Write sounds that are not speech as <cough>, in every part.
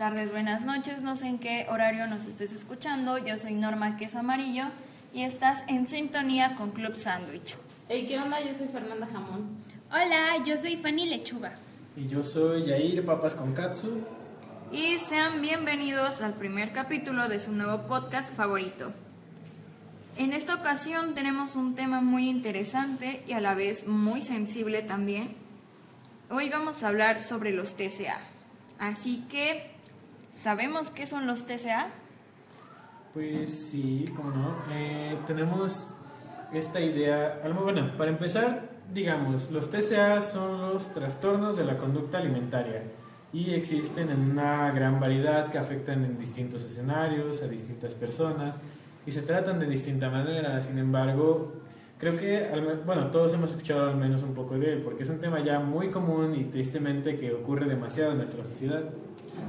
tardes, buenas noches. No sé en qué horario nos estés escuchando. Yo soy Norma Queso Amarillo y estás en sintonía con Club Sandwich. Hey, ¿qué onda? Yo soy Fernanda Jamón. Hola, yo soy Fanny Lechuga. Y yo soy Yair Papas con Katsu. Y sean bienvenidos al primer capítulo de su nuevo podcast favorito. En esta ocasión tenemos un tema muy interesante y a la vez muy sensible también. Hoy vamos a hablar sobre los TCA. Así que, ¿sabemos qué son los TCA? Pues sí, cómo no. Eh, tenemos esta idea. Bueno, para empezar, digamos, los TCA son los trastornos de la conducta alimentaria y existen en una gran variedad que afectan en distintos escenarios, a distintas personas y se tratan de distinta manera. Sin embargo, creo que, bueno, todos hemos escuchado al menos un poco de él, porque es un tema ya muy común y tristemente que ocurre demasiado en nuestra sociedad.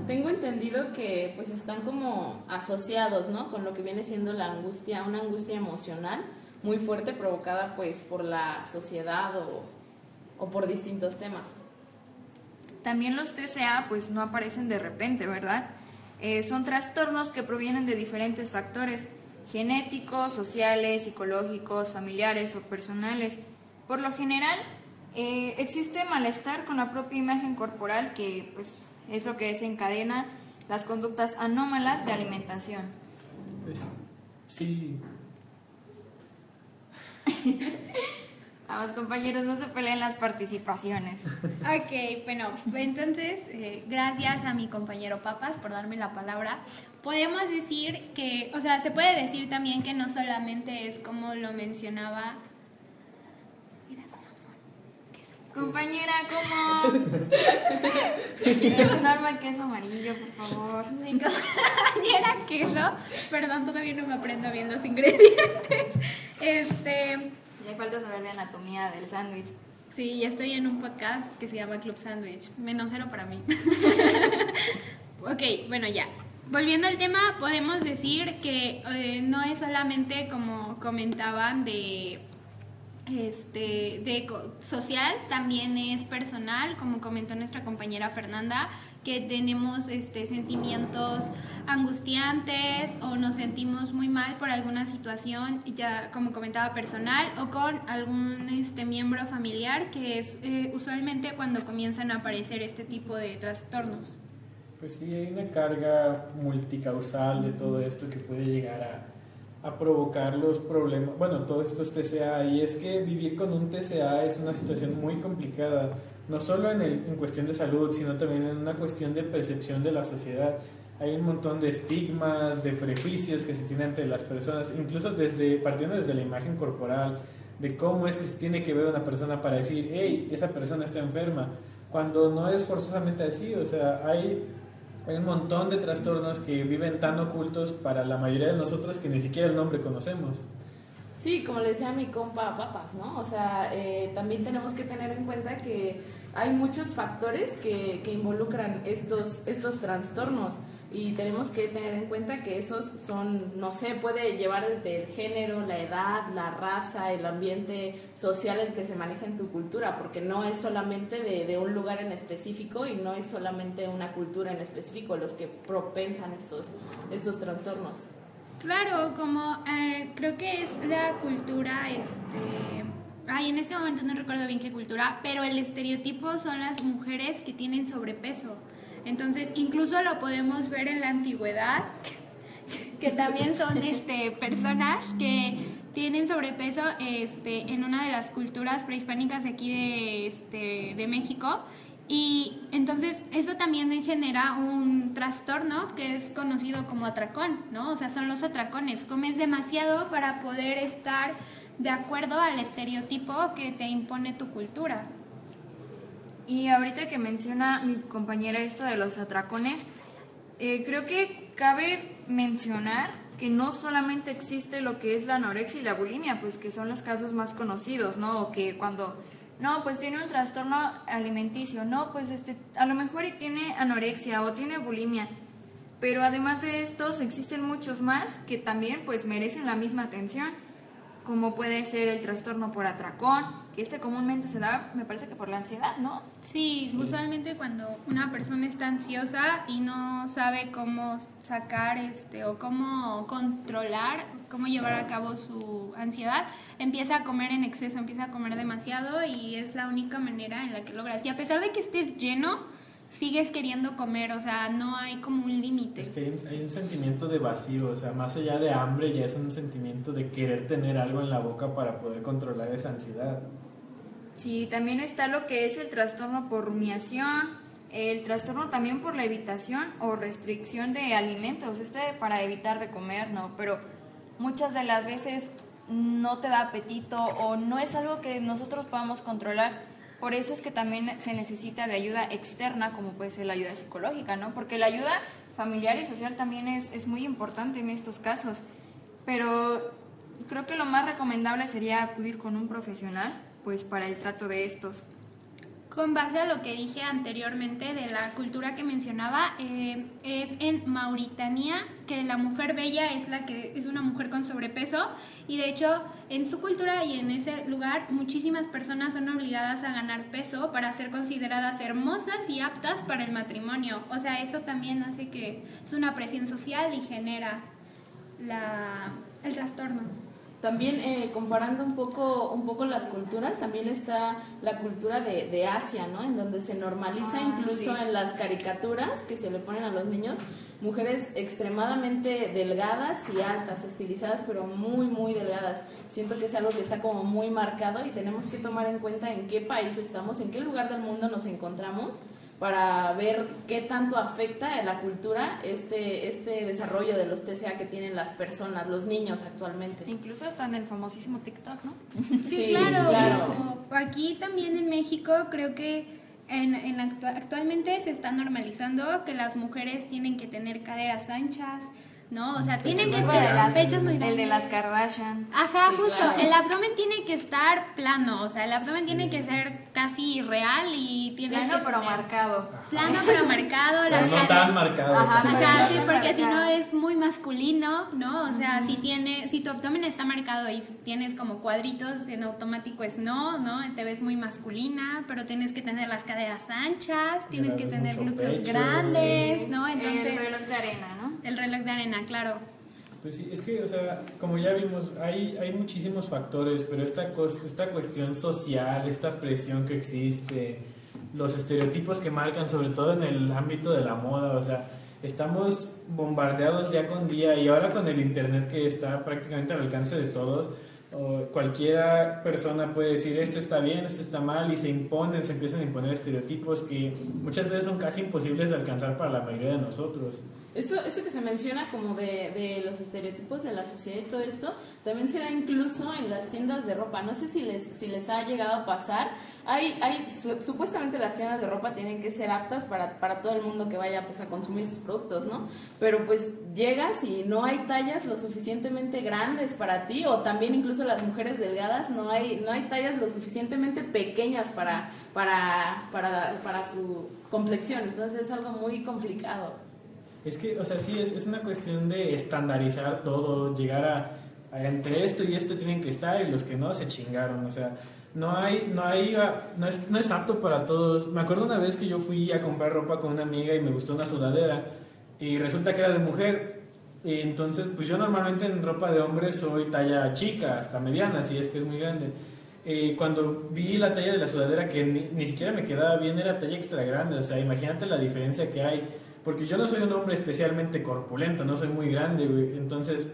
Tengo entendido que pues están como asociados, ¿no? Con lo que viene siendo la angustia, una angustia emocional muy fuerte provocada pues por la sociedad o, o por distintos temas. También los TCA pues no aparecen de repente, ¿verdad? Eh, son trastornos que provienen de diferentes factores genéticos, sociales, psicológicos, familiares o personales. Por lo general, eh, existe malestar con la propia imagen corporal que pues, es lo que desencadena las conductas anómalas de alimentación. Pues, sí. Vamos compañeros, no se peleen las participaciones. <laughs> Ok, bueno, entonces eh, gracias a mi compañero Papas por darme la palabra. Podemos decir que, o sea, se puede decir también que no solamente es como lo mencionaba Compañera, ¿cómo? <laughs> es normal queso amarillo, por favor. Mi compañera queso, perdón, todavía no me aprendo bien los ingredientes. Este. Le falta saber de anatomía del sándwich. Sí, ya estoy en un podcast que se llama Club Sandwich. Menos cero para mí. <laughs> ok, bueno, ya. Volviendo al tema, podemos decir que eh, no es solamente como comentaban de este, de social, también es personal, como comentó nuestra compañera Fernanda, que tenemos este, sentimientos angustiantes o nos sentimos muy mal por alguna situación, ya como comentaba personal, o con algún este, miembro familiar, que es eh, usualmente cuando comienzan a aparecer este tipo de trastornos. Pues sí, hay una carga multicausal de todo esto que puede llegar a a provocar los problemas, bueno, todos estos TCA, y es que vivir con un TCA es una situación muy complicada, no solo en, el, en cuestión de salud, sino también en una cuestión de percepción de la sociedad. Hay un montón de estigmas, de prejuicios que se tienen entre las personas, incluso desde, partiendo desde la imagen corporal, de cómo es que se tiene que ver una persona para decir, hey, esa persona está enferma, cuando no es forzosamente así, o sea, hay hay un montón de trastornos que viven tan ocultos para la mayoría de nosotros que ni siquiera el nombre conocemos. Sí, como le decía mi compa Papas, ¿no? O sea, eh, también tenemos que tener en cuenta que hay muchos factores que, que involucran estos, estos trastornos y tenemos que tener en cuenta que esos son, no sé, puede llevar desde el género, la edad, la raza, el ambiente social en que se maneja en tu cultura, porque no es solamente de, de un lugar en específico y no es solamente una cultura en específico los que propensan estos, estos trastornos. Claro, como eh, creo que es la cultura, este... Ay, en este momento no recuerdo bien qué cultura, pero el estereotipo son las mujeres que tienen sobrepeso. Entonces, incluso lo podemos ver en la antigüedad, <laughs> que también son este, personas que tienen sobrepeso este, en una de las culturas prehispánicas aquí de, este, de México. Y entonces eso también genera un trastorno que es conocido como atracón, ¿no? O sea, son los atracones. Comes demasiado para poder estar de acuerdo al estereotipo que te impone tu cultura. Y ahorita que menciona mi compañera esto de los atracones, eh, creo que cabe mencionar que no solamente existe lo que es la anorexia y la bulimia, pues que son los casos más conocidos, ¿no? O que cuando, no, pues tiene un trastorno alimenticio, no, pues este, a lo mejor tiene anorexia o tiene bulimia, pero además de estos existen muchos más que también pues merecen la misma atención. Como puede ser el trastorno por atracón, que este comúnmente se da, me parece que por la ansiedad, ¿no? Sí, usualmente cuando una persona está ansiosa y no sabe cómo sacar este o cómo controlar, cómo llevar a cabo su ansiedad, empieza a comer en exceso, empieza a comer demasiado y es la única manera en la que logras. Y a pesar de que estés lleno, sigues queriendo comer, o sea, no hay como un límite. Es que hay un, hay un, sentimiento de vacío, o sea, más allá de hambre ya es un sentimiento de querer tener algo en la boca para poder controlar esa ansiedad. Sí, también está lo que es el trastorno por rumiación, el trastorno también por la evitación o restricción de alimentos, este para evitar de comer, ¿no? Pero muchas de las veces no te da apetito o no es algo que nosotros podamos controlar por eso es que también se necesita de ayuda externa, como puede ser la ayuda psicológica, ¿no? Porque la ayuda familiar y social también es, es muy importante en estos casos. Pero creo que lo más recomendable sería acudir con un profesional, pues para el trato de estos con base a lo que dije anteriormente de la cultura que mencionaba, eh, es en Mauritania que la mujer bella es la que es una mujer con sobrepeso y de hecho en su cultura y en ese lugar muchísimas personas son obligadas a ganar peso para ser consideradas hermosas y aptas para el matrimonio. O sea, eso también hace que es una presión social y genera la, el trastorno. También eh, comparando un poco, un poco las culturas, también está la cultura de, de Asia, ¿no? En donde se normaliza Ah, incluso sí. en las caricaturas que se le ponen a los niños, mujeres extremadamente delgadas y altas, estilizadas, pero muy, muy delgadas. Siento que es algo que está como muy marcado y tenemos que tomar en cuenta en qué país estamos, en qué lugar del mundo nos encontramos para ver qué tanto afecta a la cultura este, este desarrollo de los TCA que tienen las personas, los niños actualmente. Incluso hasta en el famosísimo TikTok, ¿no? Sí, Sí, claro. claro. Aquí también en México creo que en, en actua- actualmente se está normalizando que las mujeres tienen que tener caderas anchas, ¿no? O sea, tienen que estar grandes. pechos muy El de las Kardashian. Ajá, Sí, justo. claro. El abdomen tiene que estar plano, o sea, el abdomen tiene que ser casi real y tienes Plano que pero tener- marcado. Plano pero marcado, Pero no tan marcado. Ajá, tampoco. Ajá, Pero sí, no porque si no es muy masculino, ¿no? O sea, si tiene, si tu abdomen está marcado y tienes como cuadritos en automático es no, ¿no? Te ves muy masculina, pero tienes que tener las caderas anchas, tienes que tener glúteos pecho, grandes, sí. ¿no? el Entonces, reloj de arena, ¿no? el reloj de arena, claro. Pues sí, es que, o sea, como ya vimos, hay, hay muchísimos factores, pero esta, cos- esta cuestión social, esta presión que existe, los estereotipos que marcan, sobre todo en el ámbito de la moda, o sea, estamos bombardeados día con día y ahora con el Internet que está prácticamente al alcance de todos, o cualquiera persona puede decir esto está bien, esto está mal y se imponen, se empiezan a imponer estereotipos que muchas veces son casi imposibles de alcanzar para la mayoría de nosotros. Esto, esto que se menciona como de, de los estereotipos de la sociedad y todo esto, también se da incluso en las tiendas de ropa. No sé si les, si les ha llegado a pasar. Hay, hay, su- supuestamente las tiendas de ropa tienen que ser aptas para, para todo el mundo que vaya pues, a consumir sus productos, ¿no? Pero pues llegas y no hay tallas lo suficientemente grandes para ti, o también incluso las mujeres delgadas, no hay, no hay tallas lo suficientemente pequeñas para, para, para, para su complexión. Entonces es algo muy complicado. Es que, o sea, sí, es, es una cuestión de estandarizar todo, llegar a entre esto y esto tienen que estar y los que no se chingaron, o sea, no hay, no hay, ah, no es, no es apto para todos. Me acuerdo una vez que yo fui a comprar ropa con una amiga y me gustó una sudadera y resulta que era de mujer. Entonces, pues yo normalmente en ropa de hombre soy talla chica, hasta mediana, si es que es muy grande. Eh, cuando vi la talla de la sudadera que ni, ni siquiera me quedaba bien, era talla extra grande, o sea, imagínate la diferencia que hay. Porque yo no soy un hombre especialmente corpulento, no soy muy grande, güey. Entonces,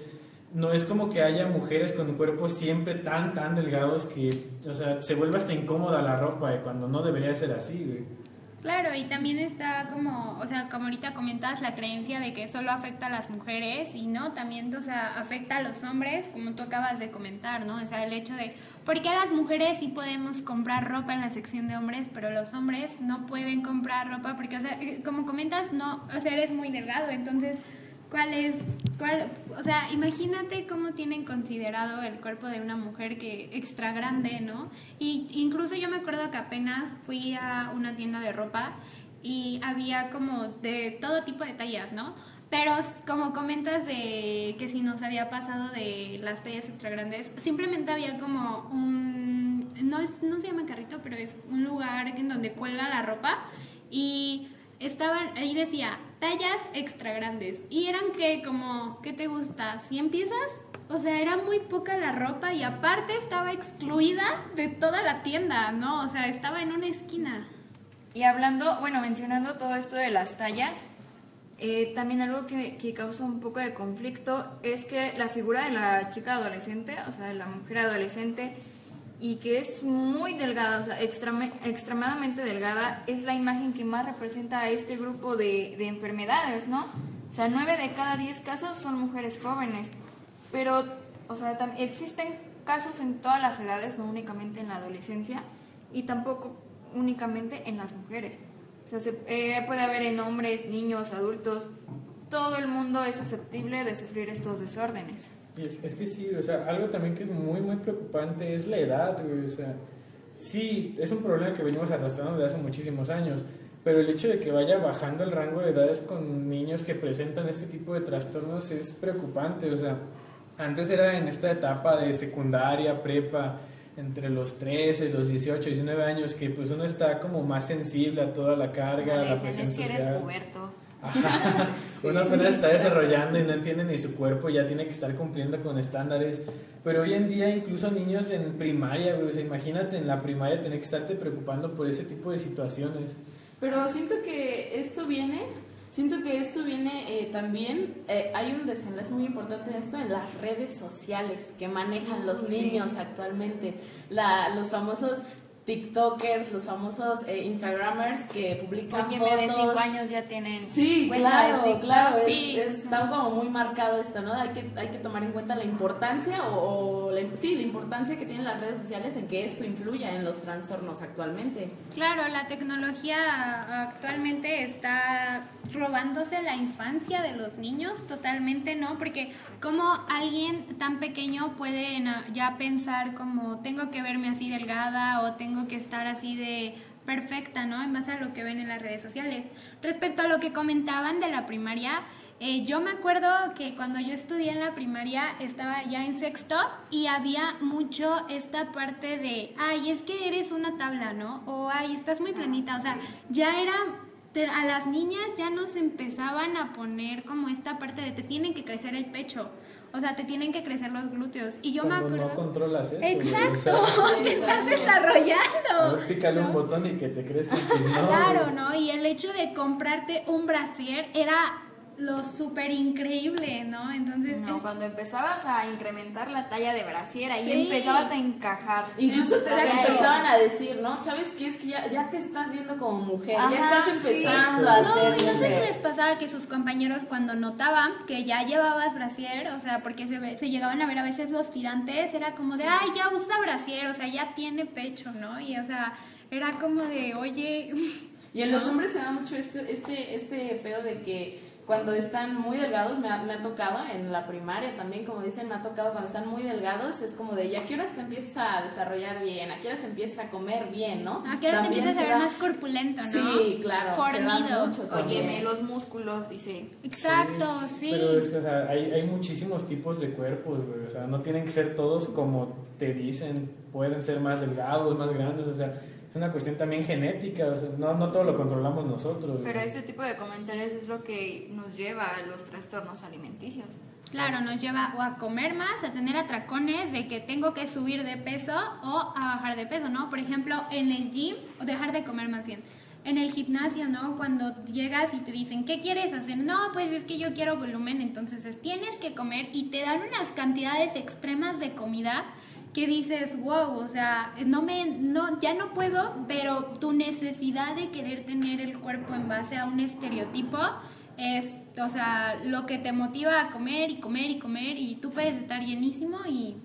no es como que haya mujeres con cuerpos siempre tan, tan delgados que, o sea, se vuelve hasta incómoda la ropa eh, cuando no debería ser así. Claro, y también está como, o sea, como ahorita comentas, la creencia de que solo afecta a las mujeres y no, también, o sea, afecta a los hombres, como tú acabas de comentar, ¿no? O sea, el hecho de, ¿por qué las mujeres sí podemos comprar ropa en la sección de hombres, pero los hombres no pueden comprar ropa? Porque, o sea, eh, como comentas, no, o sea, eres muy delgado, entonces, ¿cuál es, cuál, o sea, imagínate cómo tienen considerado el cuerpo de una mujer que extra grande, ¿no? Y incluso yo me acuerdo que apenas fui a una tienda de ropa y había como de todo tipo de tallas, ¿no? Pero como comentas de que si nos había pasado de las tallas extra grandes, simplemente había como un, no, no se llama carrito, pero es un lugar en donde cuelga la ropa y estaban, ahí decía, tallas extra grandes. Y eran que como, ¿qué te gusta? ¿100 piezas? O sea, era muy poca la ropa y aparte estaba excluida de toda la tienda, ¿no? O sea, estaba en una esquina. Y hablando, bueno, mencionando todo esto de las tallas, eh, también algo que, que, causa un poco de conflicto es que la figura de la chica adolescente, o sea, de la mujer adolescente, y que es muy delgada, o sea, extremadamente delgada, es la imagen que más representa a este grupo de, de enfermedades, ¿no? O sea, nueve de cada diez casos son mujeres jóvenes, pero, o sea, existen casos en todas las edades, no únicamente en la adolescencia, y tampoco únicamente en las mujeres. O sea, se, eh, puede haber en hombres, niños, adultos. Todo el mundo es susceptible de sufrir estos desórdenes. Es, es, que sí, o sea, algo también que es muy, muy preocupante es la edad, güey. O sea, sí, es un problema que venimos arrastrando desde hace muchísimos años, pero el hecho de que vaya bajando el rango de edades con niños que presentan este tipo de trastornos es preocupante. O sea, antes era en esta etapa de secundaria, prepa, entre los 13, los 18, 19 años, que pues uno está como más sensible a toda la carga, a la presión social. Que eres puberto. Uno apenas está desarrollando y no entiende ni su cuerpo, ya tiene que estar cumpliendo con estándares. Pero hoy en día incluso niños en primaria, güey, o sea, imagínate en la primaria tener que estarte preocupando por ese tipo de situaciones. Pero siento que esto viene Siento que esto viene eh, también, eh, hay un desenlace muy importante en esto en las redes sociales que manejan los niños actualmente, la, los famosos TikTokers, los famosos eh, Instagramers que publican Oye, fotos. de 5 años ya tienen. Sí, claro, claro. Sí, está como muy marcado esto, ¿no? Hay que, hay que tomar en cuenta la importancia o, la, sí, la importancia que tienen las redes sociales en que esto influya en los trastornos actualmente. Claro, la tecnología actualmente está robándose la infancia de los niños totalmente, ¿no? Porque como alguien tan pequeño puede ya pensar como tengo que verme así delgada o tengo que estar así de perfecta, ¿no? En base a lo que ven en las redes sociales. Respecto a lo que comentaban de la primaria, eh, yo me acuerdo que cuando yo estudié en la primaria estaba ya en sexto y había mucho esta parte de, ay, es que eres una tabla, ¿no? O, ay, estás muy planita. O sea, ya era a las niñas ya nos empezaban a poner como esta parte de te tienen que crecer el pecho. O sea, te tienen que crecer los glúteos. Y yo me acuerdo. no controlas eso. Exacto, <laughs> te estás desarrollando. A ver, pícale un botón y que te crezca. Pues no. Claro, ¿no? Y el hecho de comprarte un brasier era lo súper increíble, ¿no? Entonces... No, cuando empezabas a incrementar la talla de brasiera y empezabas a encajar. Incluso te empezaban a decir, ¿no? ¿Sabes qué? Es que ya, ya te estás viendo como mujer, ya estás empezando a ser No, no sé si les pasaba que sus compañeros cuando notaban que ya llevabas brasier, o sea, porque se, se llegaban a ver a veces los tirantes, era como de, ay, ya usa brasier, o sea, ya tiene pecho, ¿no? Y, o sea, era como de, oye... Y en los hombres se da mucho este, este, este pedo de que cuando están muy delgados, me ha, me ha, tocado en la primaria también, como dicen, me ha tocado cuando están muy delgados, es como de, ¿ya qué horas te empieza a desarrollar bien? ¿A qué horas empieza a comer bien, no? ¿A qué horas te empiezas a ver más corpulento, no? Sí, claro. Fornido. Óyeme, los músculos, dice. Exacto, sí. Pero es que, o sea, hay, hay muchísimos tipos de cuerpos, güey, o sea, no tienen que ser todos como te dicen, pueden ser más delgados, más grandes, o sea es una cuestión también genética, o sea, no, no todo lo controlamos nosotros. Pero este tipo de comentarios es lo que nos lleva a los trastornos alimenticios. Claro, nos lleva o a comer más, a tener atracones de que tengo que subir de peso o a bajar de peso, ¿no? Por ejemplo, en el gym, o dejar de comer más bien. En el gimnasio, ¿no? Cuando llegas y te dicen, ¿qué quieres hacer? No, pues es que yo quiero volumen, entonces tienes que comer y te dan unas cantidades extremas de comida que dices, wow, o sea, no me, no, ya no puedo, pero tu necesidad de querer tener el cuerpo en base a un estereotipo es, o sea, lo que te motiva a comer y comer y comer y tú puedes estar llenísimo y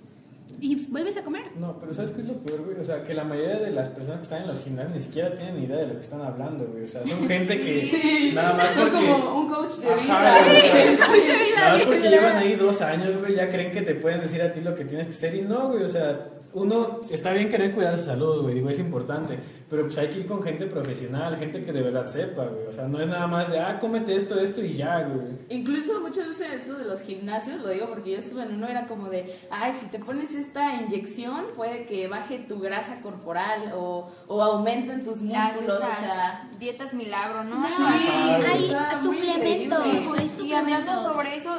y vuelves a comer. No, pero ¿sabes qué es lo peor, güey? O sea, que la mayoría de las personas que están en los gimnasios ni siquiera tienen ni idea de lo que están hablando, güey. O sea, son <laughs> gente que Sí, nada más son porque... como un coach de vida. Ajá, sea, Coach de vida, Nada más porque llevan ahí dos años, güey, ya creen que te pueden decir a ti lo que tienes que hacer y no, güey, o sea, uno, está bien querer cuidar su salud, güey, digo, es importante, pero pues hay que ir con gente profesional, gente que de verdad sepa, güey, o sea, no es nada más de, ah, cómete esto, esto y ya, güey. Incluso muchas veces eso de los gimnasios, lo digo porque yo estuve en uno, era como de, ay, si te pones esta inyección puede que baje tu grasa corporal o, o aumenten tus músculos, o sea... dietas milagro, ¿no? No, sí, hay suplementos. Y, hablando suplementos. sobre eso,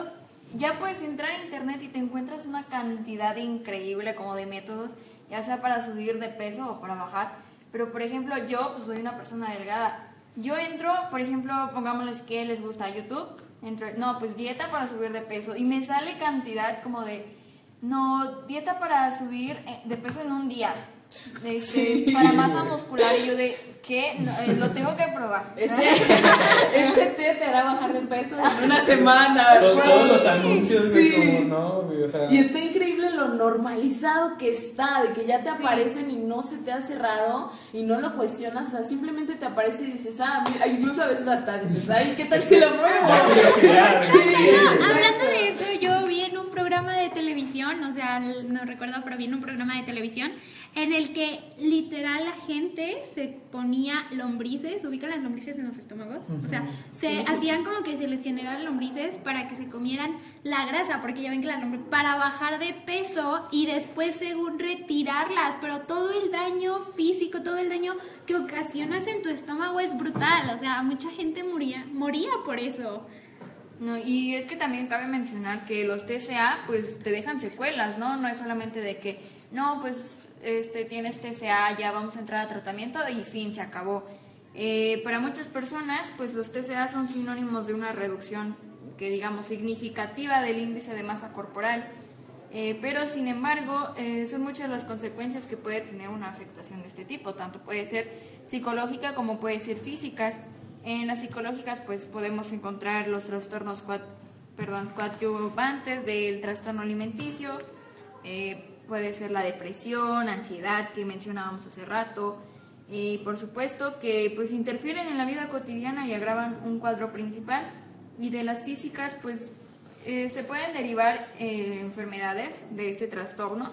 ya puedes entrar a internet y te encuentras una cantidad increíble como de métodos, ya sea para subir de peso o para bajar. Pero por ejemplo, yo pues soy una persona delgada. Yo entro, por ejemplo, pongámosles que les gusta YouTube, entro, no, pues dieta para subir de peso y me sale cantidad como de no, dieta para subir eh, de peso en un día. Este, para masa muscular y yo de ¿qué? No, eh, lo tengo que probar. Este, <laughs> este té te hará bajar de peso en una semana. Todos, todos los anuncios, Sí. como, no, o sea... Y está increíble lo normalizado que está, de que ya te aparecen y no se te hace raro y no lo cuestionas, o sea, simplemente te aparece y dices, ah, mira, incluso a veces hasta dices, ay, ¿qué tal si lo pruebo? Sí, hablando de eso, yo vi en un programa de televisión, o sea, no recuerdo, pero vi en un programa de televisión en el que literal la gente se ponía lombrices, ubican las lombrices en los estómagos, o sea, se hacían como que se les generaran lombrices para que se comieran la grasa, porque ya ven que las lombrices para bajar de peso y después según retirarlas, pero todo el daño físico, todo el daño que ocasionas en tu estómago es brutal, o sea, mucha gente moría, moría por eso. No, y es que también cabe mencionar que los TCA pues te dejan secuelas, ¿no? No es solamente de que, no, pues este, tienes TCA, ya vamos a entrar a tratamiento y fin, se acabó. Eh, para muchas personas pues los TCA son sinónimos de una reducción que digamos significativa del índice de masa corporal. Eh, pero sin embargo, eh, son muchas las consecuencias que puede tener una afectación de este tipo, tanto puede ser psicológica como puede ser físicas. En las psicológicas pues podemos encontrar los trastornos coad- perdón, coadyuvantes del trastorno alimenticio, eh, puede ser la depresión, ansiedad que mencionábamos hace rato, y por supuesto que pues interfieren en la vida cotidiana y agravan un cuadro principal. Y de las físicas pues eh, se pueden derivar eh, enfermedades de este trastorno,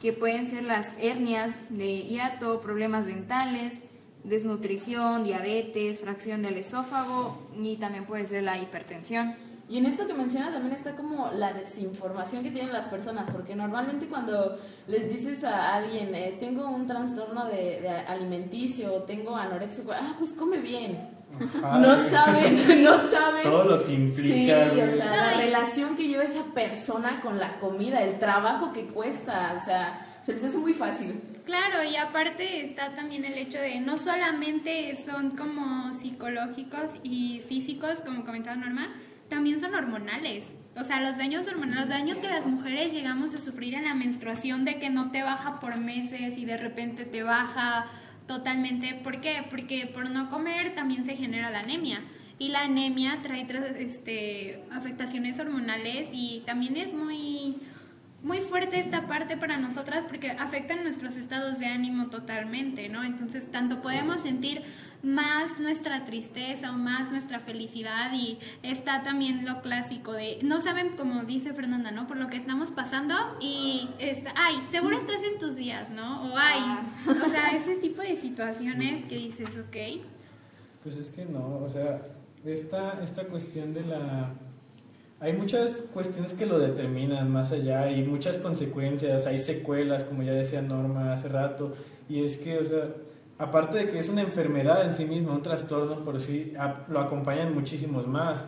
que pueden ser las hernias de hiato, problemas dentales, desnutrición, diabetes, fracción del esófago y también puede ser la hipertensión. Y en esto que menciona también está como la desinformación que tienen las personas, porque normalmente cuando les dices a alguien, eh, tengo un trastorno de, de alimenticio, o tengo anorexia, ah, pues come bien. Ajá, no saben, <laughs> no saben. Todo lo que Sí, implica, güey. o sea, la relación que lleva esa persona con la comida, el trabajo que cuesta, o sea, se les hace muy fácil. Claro, y aparte está también el hecho de no solamente son como psicológicos y físicos, como comentaba Norma, también son hormonales. O sea, los daños hormonales, los daños que las mujeres llegamos a sufrir en la menstruación de que no te baja por meses y de repente te baja totalmente. ¿Por qué? Porque por no comer también se genera la anemia. Y la anemia trae este, afectaciones hormonales y también es muy muy fuerte esta parte para nosotras porque afectan nuestros estados de ánimo totalmente, ¿no? Entonces, tanto podemos sentir más nuestra tristeza o más nuestra felicidad y está también lo clásico de, no saben, como dice Fernanda, ¿no? Por lo que estamos pasando y, está, ay, seguro estás en tus días, ¿no? O ay, o sea, ese tipo de situaciones que dices, ok. Pues es que no, o sea, esta, esta cuestión de la... Hay muchas cuestiones que lo determinan más allá, hay muchas consecuencias, hay secuelas, como ya decía Norma hace rato, y es que, o sea, aparte de que es una enfermedad en sí misma, un trastorno por sí, lo acompañan muchísimos más.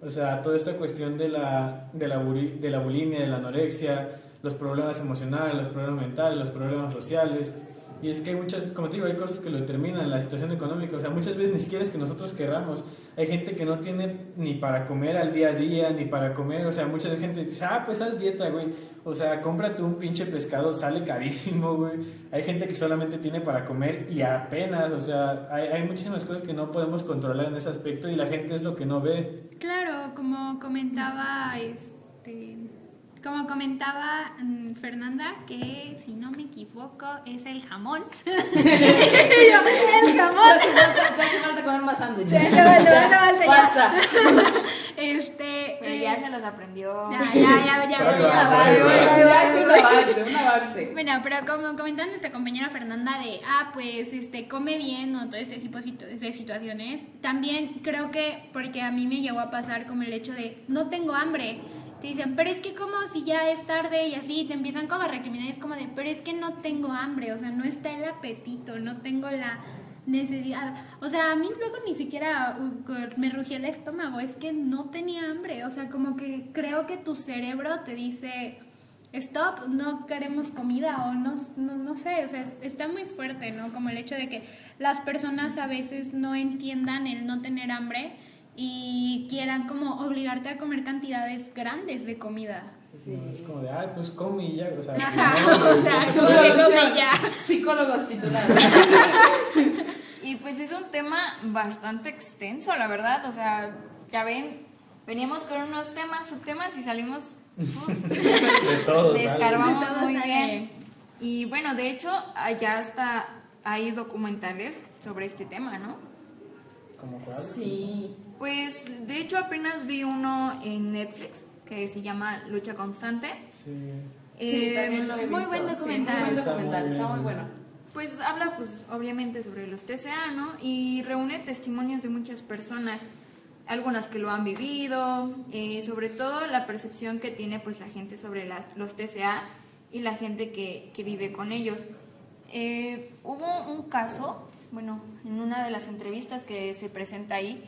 O sea, toda esta cuestión de la, de la, de la bulimia, de la anorexia, los problemas emocionales, los problemas mentales, los problemas sociales. Y es que hay muchas, como te digo, hay cosas que lo determinan, la situación económica. O sea, muchas veces ni siquiera es que nosotros querramos. Hay gente que no tiene ni para comer al día a día, ni para comer. O sea, mucha gente dice, ah, pues haz dieta, güey. O sea, cómprate un pinche pescado, sale carísimo, güey. Hay gente que solamente tiene para comer y apenas. O sea, hay, hay muchísimas cosas que no podemos controlar en ese aspecto y la gente es lo que no ve. Claro, como comentaba este como comentaba mm, Fernanda, que si no me equivoco es el jamón. <laughs> <laughs> el jamón. Te hace falta comer más sándwiches. Basta. <laughs> Este. Pero ya eh, se los aprendió. Ya, ya, ya, ya. Es un avance. un avance, un avance. Bueno, pero como comentaba nuestra compañera Fernanda de, ah, pues, este, come bien o todo este tipo de situaciones, también creo que, porque a mí me llegó a pasar como el hecho de, no tengo hambre te dicen, pero es que como si ya es tarde y así, te empiezan como a recriminar, es como de, pero es que no tengo hambre, o sea, no está el apetito, no tengo la necesidad. O sea, a mí luego ni siquiera uh, me rugía el estómago, es que no tenía hambre, o sea, como que creo que tu cerebro te dice, stop, no queremos comida o no, no, no sé, o sea, está muy fuerte, ¿no? Como el hecho de que las personas a veces no entiendan el no tener hambre y quieran como obligarte a comer cantidades grandes de comida. Sí. Es como de, ay, pues come y ya. O sea, o sea, come ya. Psicólogos titulados. <laughs> y pues es un tema bastante extenso, la verdad. O sea, ya ven, veníamos con unos temas, subtemas y salimos. de todos. Descarbamos muy bien. Y bueno, de hecho, allá hasta hay documentales sobre este tema, ¿no? ¿Cómo cuál? Sí. Pues de hecho apenas vi uno en Netflix que se llama Lucha Constante. Sí. Eh, también lo he Muy buen documental. muy buen documental, está muy, bueno. Pues habla pues obviamente sobre los TCA, ¿no? Y reúne testimonios de muchas personas, algunas que lo han vivido, eh, sobre todo la percepción que tiene pues la gente sobre los TCA y la gente que, que vive con ellos. Eh, hubo un caso, bueno, en una de las entrevistas que se presenta ahí,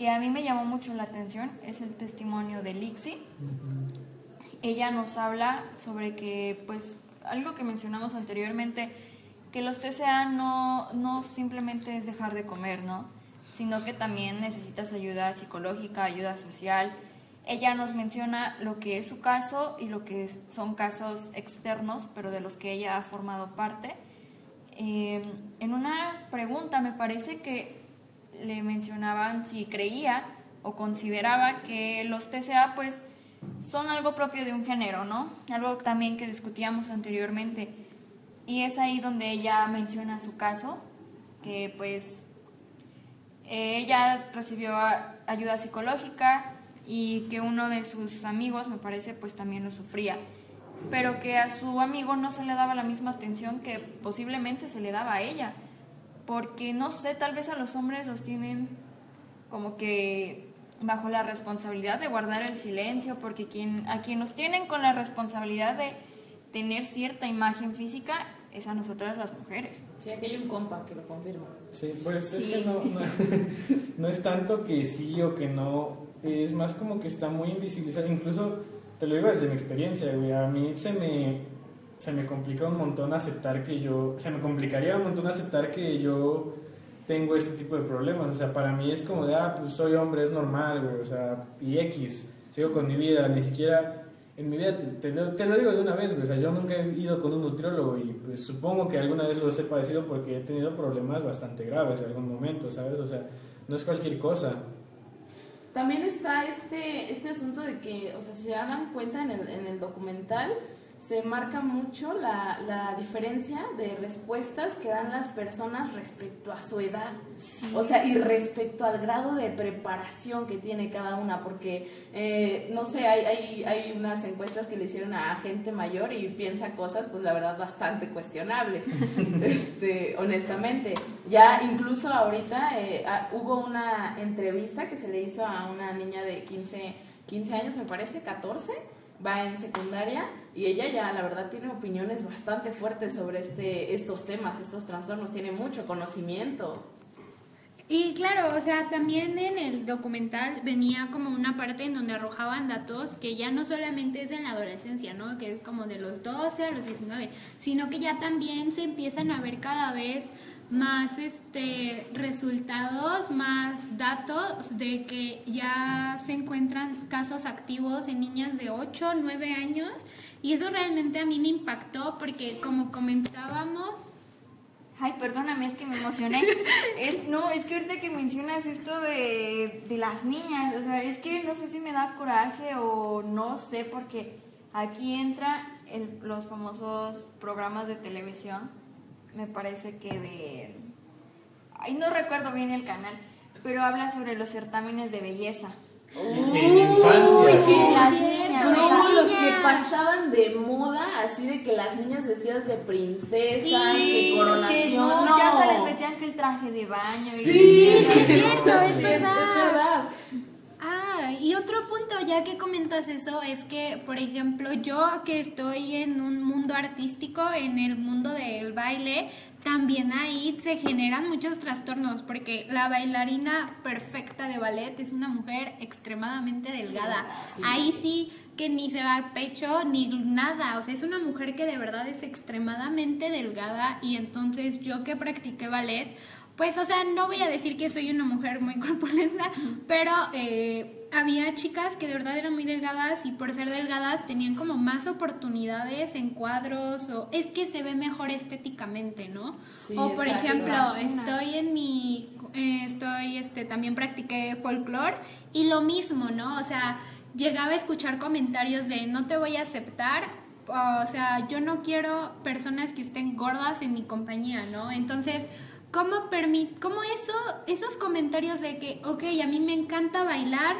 que a mí me llamó mucho la atención es el testimonio de Lixi. Ella nos habla sobre que, pues, algo que mencionamos anteriormente, que los TCA no, no simplemente es dejar de comer, ¿no? Sino que también necesitas ayuda psicológica, ayuda social. Ella nos menciona lo que es su caso y lo que son casos externos, pero de los que ella ha formado parte. Eh, en una pregunta me parece que le mencionaban si creía o consideraba que los TCA pues son algo propio de un género, ¿no? Algo también que discutíamos anteriormente. Y es ahí donde ella menciona su caso, que pues ella recibió ayuda psicológica y que uno de sus amigos, me parece, pues también lo sufría, pero que a su amigo no se le daba la misma atención que posiblemente se le daba a ella porque no sé, tal vez a los hombres los tienen como que bajo la responsabilidad de guardar el silencio, porque quien, a quien nos tienen con la responsabilidad de tener cierta imagen física es a nosotras las mujeres. Sí, aquí hay un compa que lo confirma. Sí, pues es que no, no, es tanto que sí o que no, es más como que está muy invisibilizado, incluso te lo digo desde mi experiencia, güey, a mí se me se me complica un montón aceptar que yo, se me complicaría un montón aceptar que yo tengo este tipo de problemas. O sea, para mí es como de, ah, pues soy hombre, es normal, güey. O sea, y X, sigo con mi vida, ni siquiera en mi vida, te, lo digo de una vez. O sea, yo nunca he ido con un nutriólogo y pues supongo que alguna vez lo he padecido porque he tenido problemas bastante graves en algún momento, ¿sabes? O sea, no es cualquier cosa. También está este, este asunto de que, o sea, se dan cuenta en el, en el documental, se marca mucho la, la, diferencia de respuestas que dan las personas respecto a su edad. O sea, y respecto al grado de preparación que tiene cada una, porque, eh, no sé, hay, hay, hay, unas encuestas que le hicieron a gente mayor y piensa cosas, pues la verdad, bastante cuestionables, <laughs> este, honestamente. Ya incluso ahorita eh, ah, hubo una entrevista que se le hizo a una niña de 15, 15 años, me parece, 14 va en secundaria y ella ya la verdad tiene opiniones bastante fuertes sobre este, estos temas, estos trastornos, tiene mucho conocimiento. Y claro, o sea, también en el documental venía como una parte en donde arrojaban datos que ya no solamente es en la adolescencia, ¿no? Que es como de los 12 a los 19, sino que ya también se empiezan a ver cada vez más este resultados, más datos de que ya se encuentran casos activos en niñas de 8, 9 años y eso realmente a mí me impactó porque como comentábamos Ay, perdóname, es que me emocioné. <laughs> es, no, es que ahorita que mencionas esto de, de las niñas, o sea, es que no sé si me da coraje o no sé, porque Aquí entra el- los famosos programas de televisión, me parece que de... Ay, no recuerdo bien el canal, pero habla sobre los certámenes de belleza. En infancia. sí, las niñas, Como los que pasaban de moda, así de que las niñas vestidas de princesas, de que coronación. no, no. ya hasta les metían que el traje de baño. y- Sí, es cierto, es Sí, verdad. es verdad. Ah, y otro punto, ya que comentas eso, es que, por ejemplo, yo que estoy en un mundo artístico, en el mundo del baile, también ahí se generan muchos trastornos, porque la bailarina perfecta de ballet es una mujer extremadamente delgada. Sí. Ahí sí que ni se va a pecho ni nada, o sea, es una mujer que de verdad es extremadamente delgada y entonces yo que practiqué ballet, pues, o sea, no voy a decir que soy una mujer muy <laughs> corpulenta, pero eh, había chicas que de verdad eran muy delgadas y por ser delgadas tenían como más oportunidades en cuadros o es que se ve mejor estéticamente, ¿no? Sí, o por exacto. ejemplo, estoy en mi, eh, estoy, este, también practiqué folclore y lo mismo, ¿no? O sea, llegaba a escuchar comentarios de no te voy a aceptar. O sea, yo no quiero personas que estén gordas en mi compañía, ¿no? Entonces, ¿cómo, permi cómo eso, esos comentarios de que, ok, a mí me encanta bailar,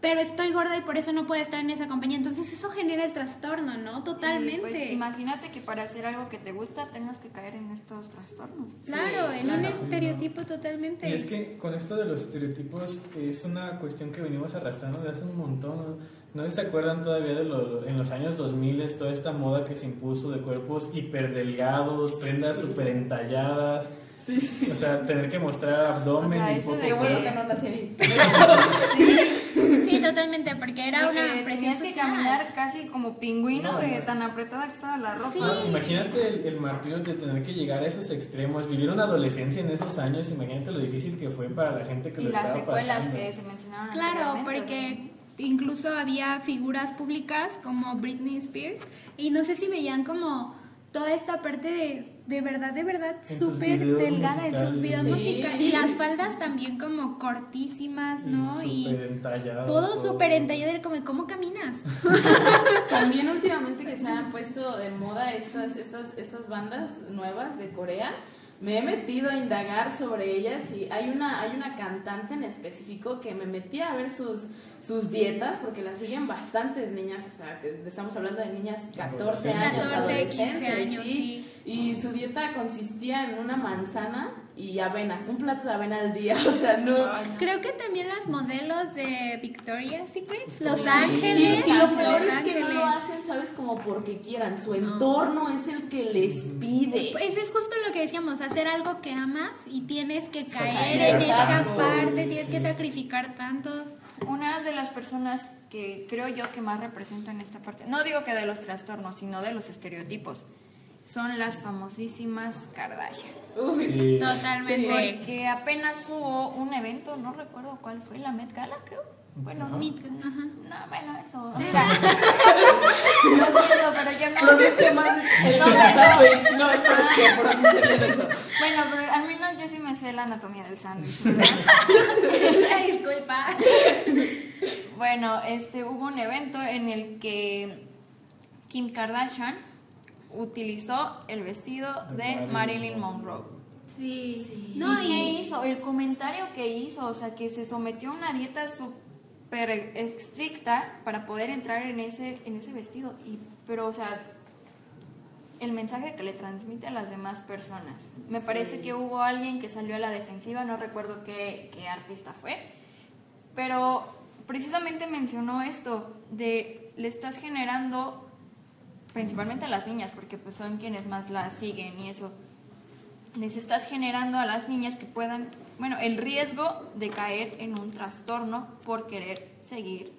pero estoy gorda y por eso no puedo estar en esa compañía? Entonces, eso genera el trastorno, ¿no? Totalmente. pues, imagínate que para hacer algo que te gusta tengas que caer en estos trastornos. claro, Sí, en claro. un estereotipo totalmente. Y es que con esto de los estereotipos es una cuestión que venimos arrastrando de hace un montón. ¿no? ¿No se acuerdan todavía de lo, en los años 2000 toda esta moda que se impuso de cuerpos hiperdelgados, prendas súper entalladas? Sí, sí. O sea, tener que mostrar abdomen O sea, y esto poco de Qué bueno que- que no nací ahí. <laughs> Sí, totalmente, porque era Porque una presión tenías que social. caminar casi como pingüino No, de no. tan apretada que estaba la ropa. Sí. No, imagínate el, el martirio de tener que llegar a esos extremos, vivir una adolescencia en esos años, imagínate lo difícil que fue para la gente que Y lo las estaba secuelas pasando. que se mencionaron Claro, porque incluso había figuras públicas como Britney Spears y no sé si veían como toda esta parte de, de verdad, de verdad, súper delgada en sus musicales. videos Sí. musicales. Y las faldas también como cortísimas, ¿no? Y Y entallado. todo súper entallado, como, ¿cómo caminas? <laughs> También últimamente que se <laughs> han puesto de moda estas, estas, estas bandas nuevas de Corea, me he metido a indagar sobre ellas y hay una, hay una cantante en específico que me metí a ver sus, sus dietas porque las siguen bastantes niñas, o sea, que estamos hablando de niñas 14 años, 14, 15 adolescentes, años, sí. Y su dieta consistía en una manzana y avena, un plato de avena al día, <laughs> o sea, no... Creo que también las modelos de Victoria's Secret, Los. Y, Ángeles, y lo Los peor es que no lo hacen, ¿sabes? Como porque quieran. Su entorno es el que les pide. Pues es justo lo que decíamos, hacer algo que amas y tienes que caer en esa tanto, parte, tienes sí. que sacrificar tanto. Una de las personas que creo yo que más representan esta parte, no digo que de los trastornos, sino de los estereotipos, son las famosísimas Kardashian. Uy, Sí. Totalmente. Porque apenas hubo un evento, no recuerdo cuál fue, la Met Gala, creo. Bueno, Ajá. Mit- ajá. no, bueno, eso. Mira. <laughs> <laughs> Lo siento, pero yo no. Más el <laughs> No. No, produce bien eso. Bueno, pero al menos yo sí me sé la anatomía del sándwich, disculpa. Bueno, este hubo un evento en el que Kim Kardashian utilizó el vestido De de Marilyn Monroe. Sí. Sí. No, ¿y qué hizo? El comentario que hizo, o sea, que se sometió a una dieta súper estricta para poder entrar en ese, en ese vestido. Y, pero, o sea, el mensaje que le transmite a las demás personas. Me parece que hubo alguien que salió a la defensiva, no recuerdo qué, qué artista fue, pero precisamente mencionó esto de le estás generando principalmente a las niñas, porque pues son quienes más la siguen y eso, les estás generando a las niñas que puedan, bueno, el riesgo de caer en un trastorno por querer seguir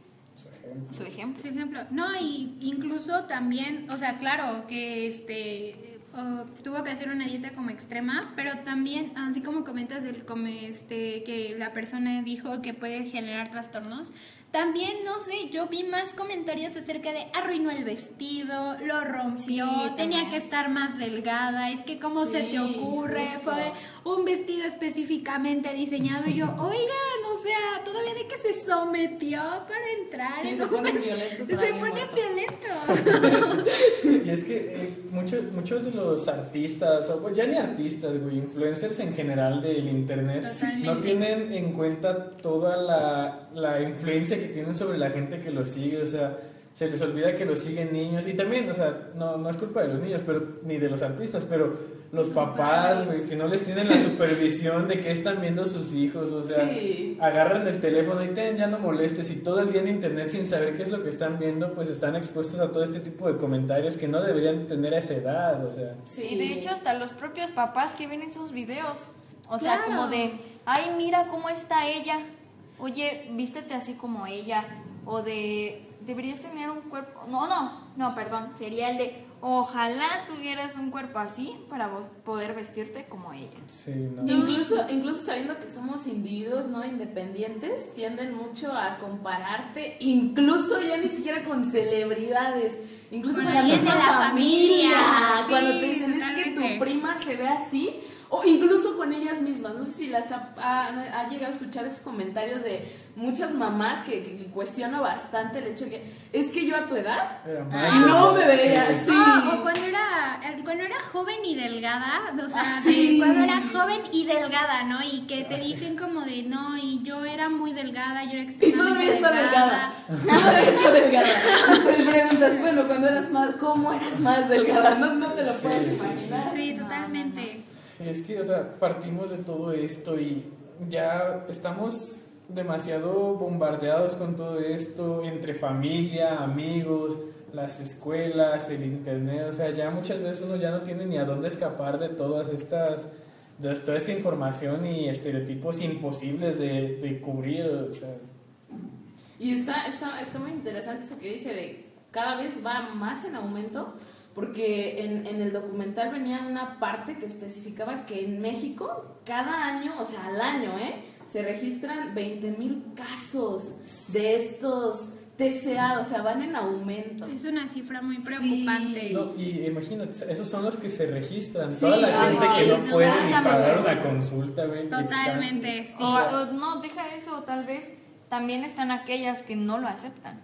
Su ejemplo. su ejemplo. No, y incluso también, o sea, claro que este eh, oh, tuvo que hacer una dieta como extrema, pero también, así como comentas del como este que la persona dijo que puede generar trastornos, también no sé, yo vi más comentarios acerca de arruinó el vestido, lo rompió, Sí, tenía que estar más delgada, es que cómo se te ocurre, justo. fue un vestido específicamente diseñado y yo, <laughs> oigan, o sea, todavía de que se sometió para entrar. Sí, se pone violento. Se pone violento. <laughs> Y es que eh, muchos, muchos de los artistas, o ya ni artistas, güey, influencers en general del internet, Totalmente. no tienen en cuenta toda la, la influencia que tienen sobre la gente que los sigue, o sea, se les olvida que los siguen niños, y también, o sea, no, no es culpa de los niños, pero ni de los artistas, pero los papás, güey, que no les tienen la supervisión de qué están viendo sus hijos, o sea, Sí. agarran el teléfono y ten, ya no molestes y todo el día en internet sin saber qué es lo que están viendo, pues están expuestos a todo este tipo de comentarios que no deberían tener a esa edad, o sea. Sí. Y de hecho hasta los propios papás que ven esos videos, o sea, Claro. como de, ay, mira cómo está ella, oye, vístete así como ella, o de, deberías tener un cuerpo, no, no, no, perdón, sería el de, ojalá tuvieras un cuerpo así para vos poder vestirte como ella. Sí, no. Incluso, incluso sabiendo que somos individuos no independientes, tienden mucho a compararte, incluso ya ni siquiera con celebridades, incluso Con con, la familia. familia, Cuando te dicen es que tu prima se ve así, o incluso con ellas mismas. No sé si las ha, ha- ha llegado a escuchar esos comentarios de muchas mamás que, que, que cuestiono bastante el hecho de que es que yo a tu edad Ah, no me veía Sí. así. No, o cuando era, cuando era joven y delgada, o sea, Ah, sí. cuando era joven y delgada, ¿no? Y que te Ah, sí. dicen como de, no, y yo era muy delgada, yo era Y extremadamente todavía está delgada. <laughs> Todavía está delgada. Te preguntas, bueno, cuando eras más, ¿cómo eras más delgada? No, no te lo Sí, puedes sí, sí. imaginar. Sí, totalmente. Es que, o sea, partimos de todo esto y ya estamos demasiado bombardeados con todo esto, entre familia, amigos, las escuelas, el internet, o sea, ya muchas veces uno ya no tiene ni a dónde escapar de todas estas, de toda esta información y estereotipos imposibles de, de cubrir, o sea, Y está, está, está muy interesante eso que dice de cada vez va más en aumento, porque en, en el documental venía una parte que especificaba que en México cada año, o sea, al año, ¿eh? se registran 20 mil casos de estos TCA, o sea, van en aumento. Es una cifra muy Sí. preocupante. No, y imagínate, esos son los que se registran. Sí, Toda la ay, gente que ay, no no, puede ni pagar una consulta, que está- Totalmente, sí. O, o no, deja eso, o tal vez también están aquellas que no lo aceptan.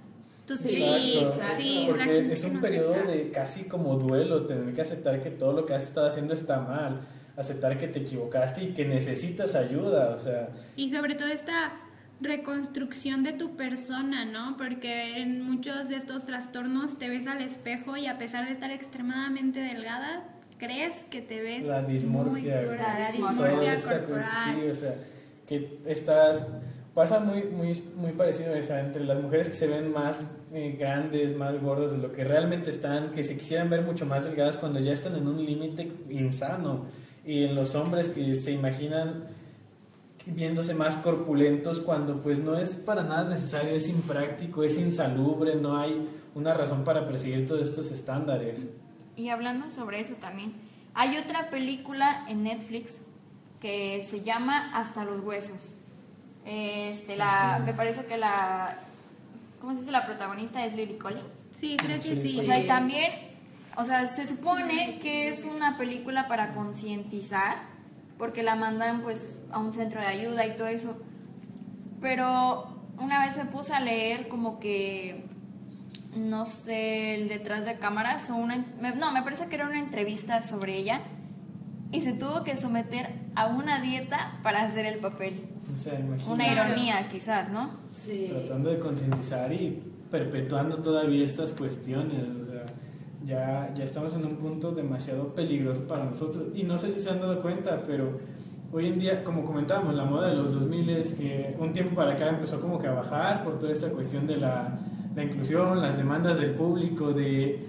Tú- Sí, exacto. sí, la Porque es un periodo acepta. de casi como duelo, tener que aceptar que todo lo que has estado haciendo está mal, aceptar que te equivocaste y que necesitas ayuda, o sea, Y sobre todo esta reconstrucción de tu persona, ¿no? Porque en muchos de estos trastornos te ves al espejo y a pesar de estar extremadamente delgada, crees que te ves la muy dismorfia, güey, la dismorfia cosa, corporal. sí, o sea, que estás pasa muy muy muy parecido o sea, entre las mujeres que se ven más eh, grandes, más gordas de lo que realmente están, que se quisieran ver mucho más delgadas cuando ya están en un límite insano y en los hombres que se imaginan viéndose más corpulentos cuando pues no es para nada necesario, es impráctico, es insalubre, no hay una razón para perseguir todos estos estándares. Y hablando sobre eso también, hay otra película en Netflix que se llama Hasta los huesos. Este, la, me parece que la, ¿cómo se dice? La protagonista es Lily Collins. Sí, creo que Sí. O sea, y también, o sea, se supone que es una película para concientizar, porque la mandan pues a un centro de ayuda y todo eso. Pero una vez me puse a leer como que, no sé, el detrás de cámaras o una, me- no, me parece que era una entrevista sobre ella y se tuvo que someter a una dieta para hacer el papel. O sea. Una ironía quizás, ¿no? Sí. tratando de concientizar y perpetuando todavía estas cuestiones. O sea, ya, ya estamos en un punto demasiado peligroso para nosotros. Y no sé si se han dado cuenta, pero hoy en día, como comentábamos, la moda de los 2000 es que un tiempo para acá empezó como que a bajar por toda esta cuestión de la, la inclusión, las demandas del público, de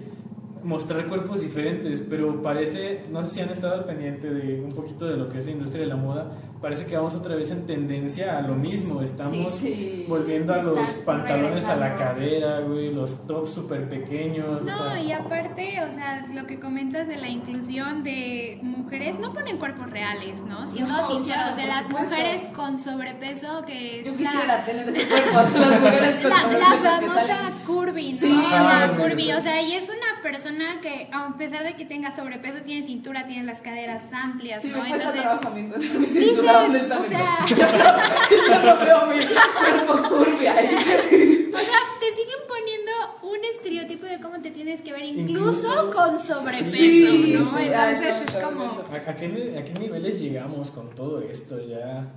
mostrar cuerpos diferentes, pero parece, no sé si han estado al pendiente de un poquito de lo que es la industria de la moda, parece que vamos otra vez en tendencia a lo mismo, estamos Sí. volviendo a los pantalones a la regresando. cadera, güey, los tops súper pequeños, o No, sea, y aparte, o sea, lo que comentas de la inclusión de mujeres, no ponen cuerpos reales, ¿no? Siendo No, sinceros, claro, de las supuesto. mujeres con sobrepeso, que es Yo la- quisiera tener ese cuerpo, <laughs> las mujeres con la, la sobrepeso que famosa curvy, ¿no? Sí. la Ajá, curvy, o sea, y es una persona que, a pesar de que tenga sobrepeso, tiene cintura, tiene las caderas amplias, Sí, ¿no? me cuesta Entonces, trabajo a mí encontrar mi dices, cintura, o honestamente. sea, <laughs> Yo no veo mi cuerpo curvia ahí. <laughs> o sea, te siguen poniendo un estereotipo de cómo te tienes que ver, incluso, Incluso- con sobrepeso, Sí, ¿no? sí, Entonces es como... ¿A, a qué, a qué niveles llegamos con todo esto ya?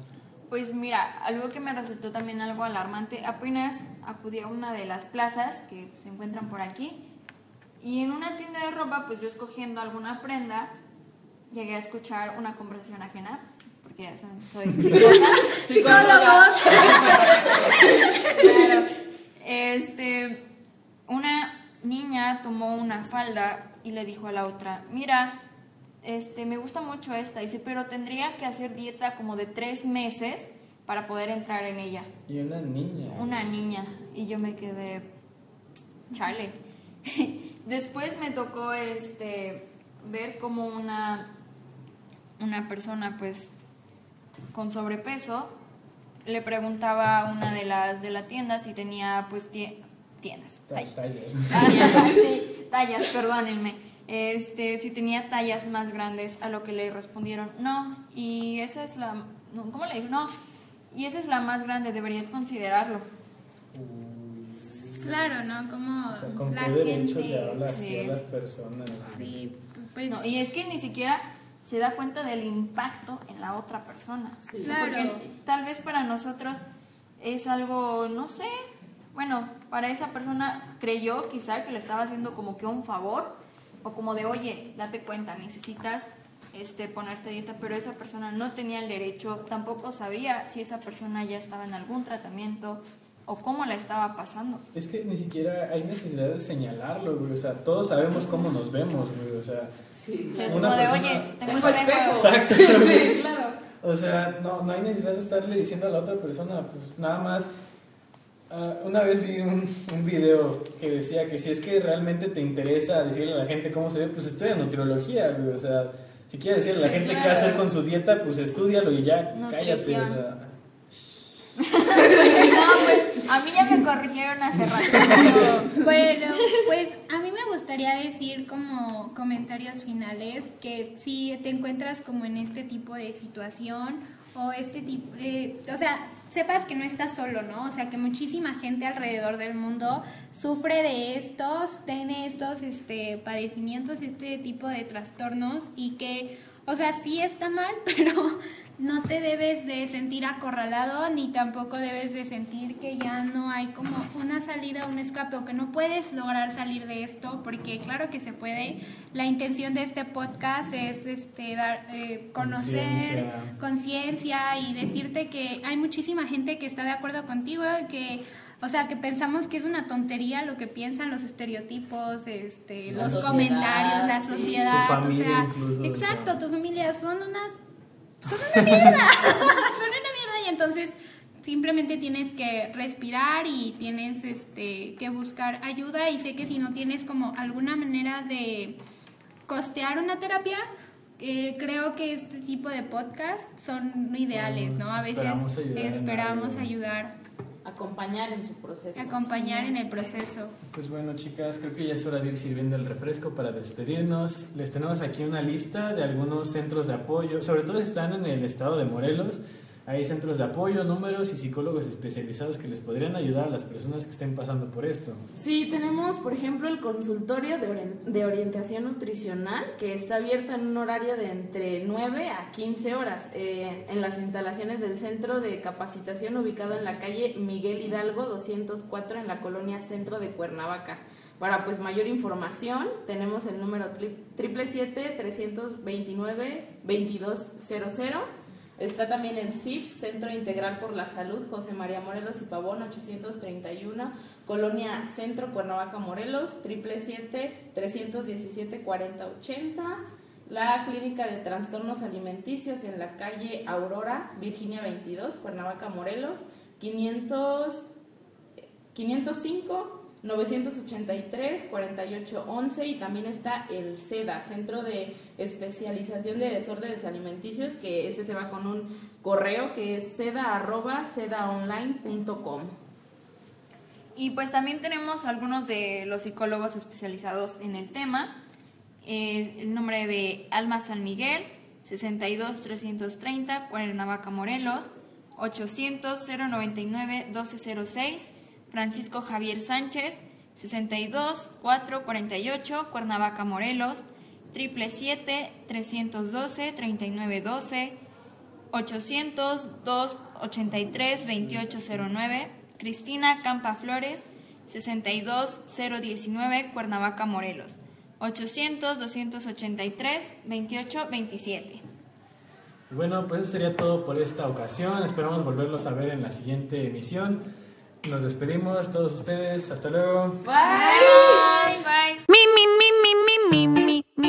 Pues mira, algo que me resultó también algo alarmante, apenas acudí a una de las plazas que se encuentran por aquí y en una tienda de ropa, pues yo escogiendo alguna prenda, llegué a escuchar una conversación ajena, pues, porque ya saben, soy <laughs> psicóloga. Psicóloga. <laughs> Claro. Este, una niña tomó una falda y le dijo a la otra, mira, este, me gusta mucho esta. Dice, pero tendría que hacer dieta como de tres meses para poder entrar en ella. Y una niña. Una niña. Y yo me quedé, chale. <laughs> Después me tocó este, ver como una, una persona pues con sobrepeso le preguntaba a una de las de la tienda si tenía pues tie- tiendas. Ay. tallas. Tallas, <laughs> sí, tallas, perdónenme. Este, si tenía tallas más grandes, a lo que le respondieron, no, y esa es la, no, ¿cómo le dijo? No, y esa es la más grande, deberías considerarlo. Uy. Claro, ¿no? Como O sea, ¿con la qué derecho gente... le habla así sí. a las personas? Sí, pues... No, y es que ni siquiera se da cuenta del impacto en la otra persona. Sí. Claro. Porque tal vez para nosotros es algo, no sé, bueno, para esa persona creyó quizá que le estaba haciendo como que un favor o como de, oye, date cuenta, necesitas este, ponerte dieta, pero esa persona no tenía el derecho, tampoco sabía si esa persona ya estaba en algún tratamiento o cómo la estaba pasando. Es que ni siquiera hay necesidad de señalarlo, güey. O sea, todos sabemos cómo nos vemos, güey. O sea, Sí, Una como de, persona- oye, tengo Tengo espejo. Exacto. <laughs> Sí, claro. O sea, no, no hay necesidad de estarle diciendo a la otra persona, pues nada más. ah, una vez vi un, un video que decía que si es que realmente te interesa decirle a la gente cómo se ve, pues estudia nutriología, güey. O sea, si quieres decirle a la Sí, gente qué claro. hacer con su dieta, pues estúdialo y ya, cállate. O Nutrición. sea, <laughs> a mí ya me corrigieron hace rato. <laughs> pero- Bueno, pues a mí me gustaría decir como comentarios finales que si te encuentras como en este tipo de situación o este tipo, eh, o sea, sepas que no estás solo, ¿no? O sea, que muchísima gente alrededor del mundo sufre de estos, tiene estos este, padecimientos, este tipo de trastornos y que, o sea, sí está mal, <laughs> pero no te debes de sentir acorralado ni tampoco debes de sentir que ya no hay como una salida, un escape o que no puedes lograr salir de esto porque claro que se puede. La intención de este podcast es este dar eh, conocer Conciencia. y decirte que hay muchísima gente que está de acuerdo contigo que o sea, que pensamos que es una tontería lo que piensan los estereotipos, este, La los sociedad, comentarios, la sí. sociedad, Tu familia o sea, incluso, exacto, tu familia son unas son una mierda, <laughs> son una mierda y entonces simplemente tienes que respirar y tienes este que buscar ayuda y sé que si no tienes como alguna manera de costear una terapia eh, creo que este tipo de podcast son ideales, ¿no? A veces Esperamos ayudar, Acompañar en su proceso. acompañar en el proceso. Pues bueno, chicas, creo que ya es hora de ir sirviendo el refresco para despedirnos. Les tenemos aquí una lista de algunos centros de apoyo, sobre todo están en el estado de Morelos. Hay centros de apoyo, números y psicólogos especializados que les podrían ayudar a las personas que estén pasando por esto. Sí, tenemos, por ejemplo, el consultorio de, orien- de orientación nutricional que está abierto en un horario de entre 9 a 15 horas eh, en las instalaciones del centro de capacitación ubicado en la calle Miguel Hidalgo 204 en la colonia Centro de Cuernavaca. Para pues mayor información tenemos el número tri- 777-329-2200. Está también el CIPS, Centro Integral por la Salud, José María Morelos y Pavón, 831, Colonia Centro, Cuernavaca, Morelos, 777-317-4080. La Clínica de Trastornos Alimenticios en la calle Aurora, Virginia 22, Cuernavaca, Morelos, 500, 505 983 4811 y también está el SEDA, Centro de Especialización de Desórdenes Alimenticios, que este se va con un correo que es seda arroba sedaonline.com. Y pues también tenemos algunos de los psicólogos especializados en el tema. Eh, el nombre de Alma San Miguel, 62 330, Cuernavaca, Morelos, 800 099 1206, Francisco Javier Sánchez, 62 448, Cuernavaca, Morelos, 777 312 3912, 800 283 2809, Cristina Campa Flores, 62 019, Cuernavaca, Morelos. 800-283-2827. Bueno, pues eso sería todo por esta ocasión. Esperamos volverlos a ver en la siguiente emisión. Nos despedimos todos ustedes. Hasta luego. Bye. Bye. Bye. Mi, mi, mi, mi, mi, mi, mi.